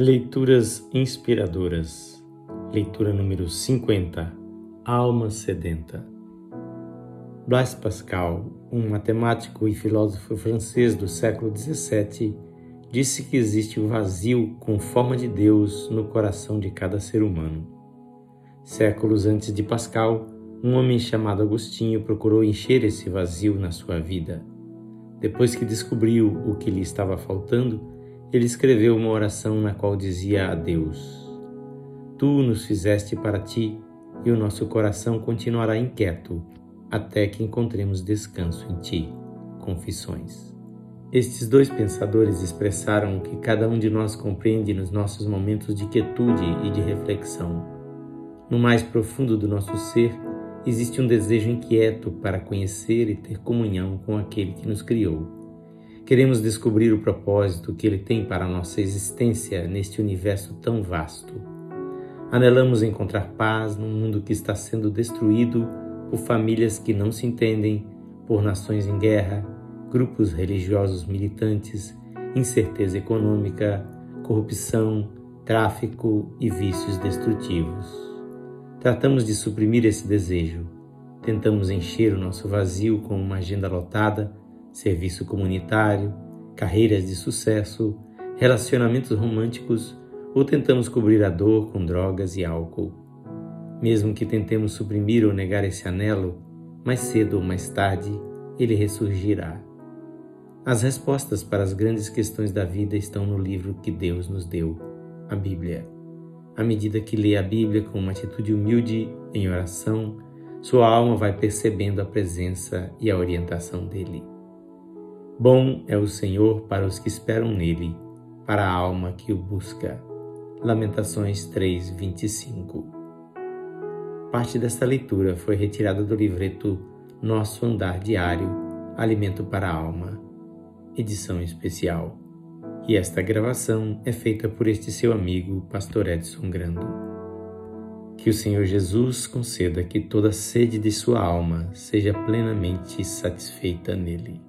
Leituras inspiradoras. Leitura número 50. Alma sedenta. Blaise Pascal, um matemático e filósofo francês do século XVII, disse que existe o vazio com forma de Deus no coração de cada ser humano. Séculos antes de Pascal, um homem chamado Agostinho procurou encher esse vazio na sua vida. Depois que descobriu o que lhe estava faltando, ele escreveu uma oração na qual dizia a Deus: Tu nos fizeste para ti, e o nosso coração continuará inquieto até que encontremos descanso em ti. Confissões. Estes dois pensadores expressaram o que cada um de nós compreende nos nossos momentos de quietude e de reflexão. No mais profundo do nosso ser, existe um desejo inquieto para conhecer e ter comunhão com aquele que nos criou Queremos descobrir o propósito que Ele tem para a nossa existência neste universo tão vasto. Anelamos encontrar paz num mundo que está sendo destruído por famílias que não se entendem, por nações em guerra, grupos religiosos militantes, incerteza econômica, corrupção, tráfico e vícios destrutivos. Tratamos de suprimir esse desejo. Tentamos encher o nosso vazio com uma agenda lotada serviço comunitário, carreiras de sucesso, relacionamentos românticos ou tentamos cobrir a dor com drogas e álcool. Mesmo que tentemos suprimir ou negar esse anelo, mais cedo ou mais tarde ele ressurgirá. As respostas para as grandes questões da vida estão no livro que Deus nos deu, a Bíblia. À medida que lê a Bíblia com uma atitude humilde em oração, sua alma vai percebendo a presença e a orientação dele. Bom é o Senhor para os que esperam nele, para a alma que o busca. Lamentações 3:25. Parte desta leitura foi retirada do livreto Nosso Andar Diário, Alimento para a Alma, edição especial. E esta gravação é feita por este seu amigo, Pastor Edson Grando. Que o Senhor Jesus conceda que toda sede de sua alma seja plenamente satisfeita nele.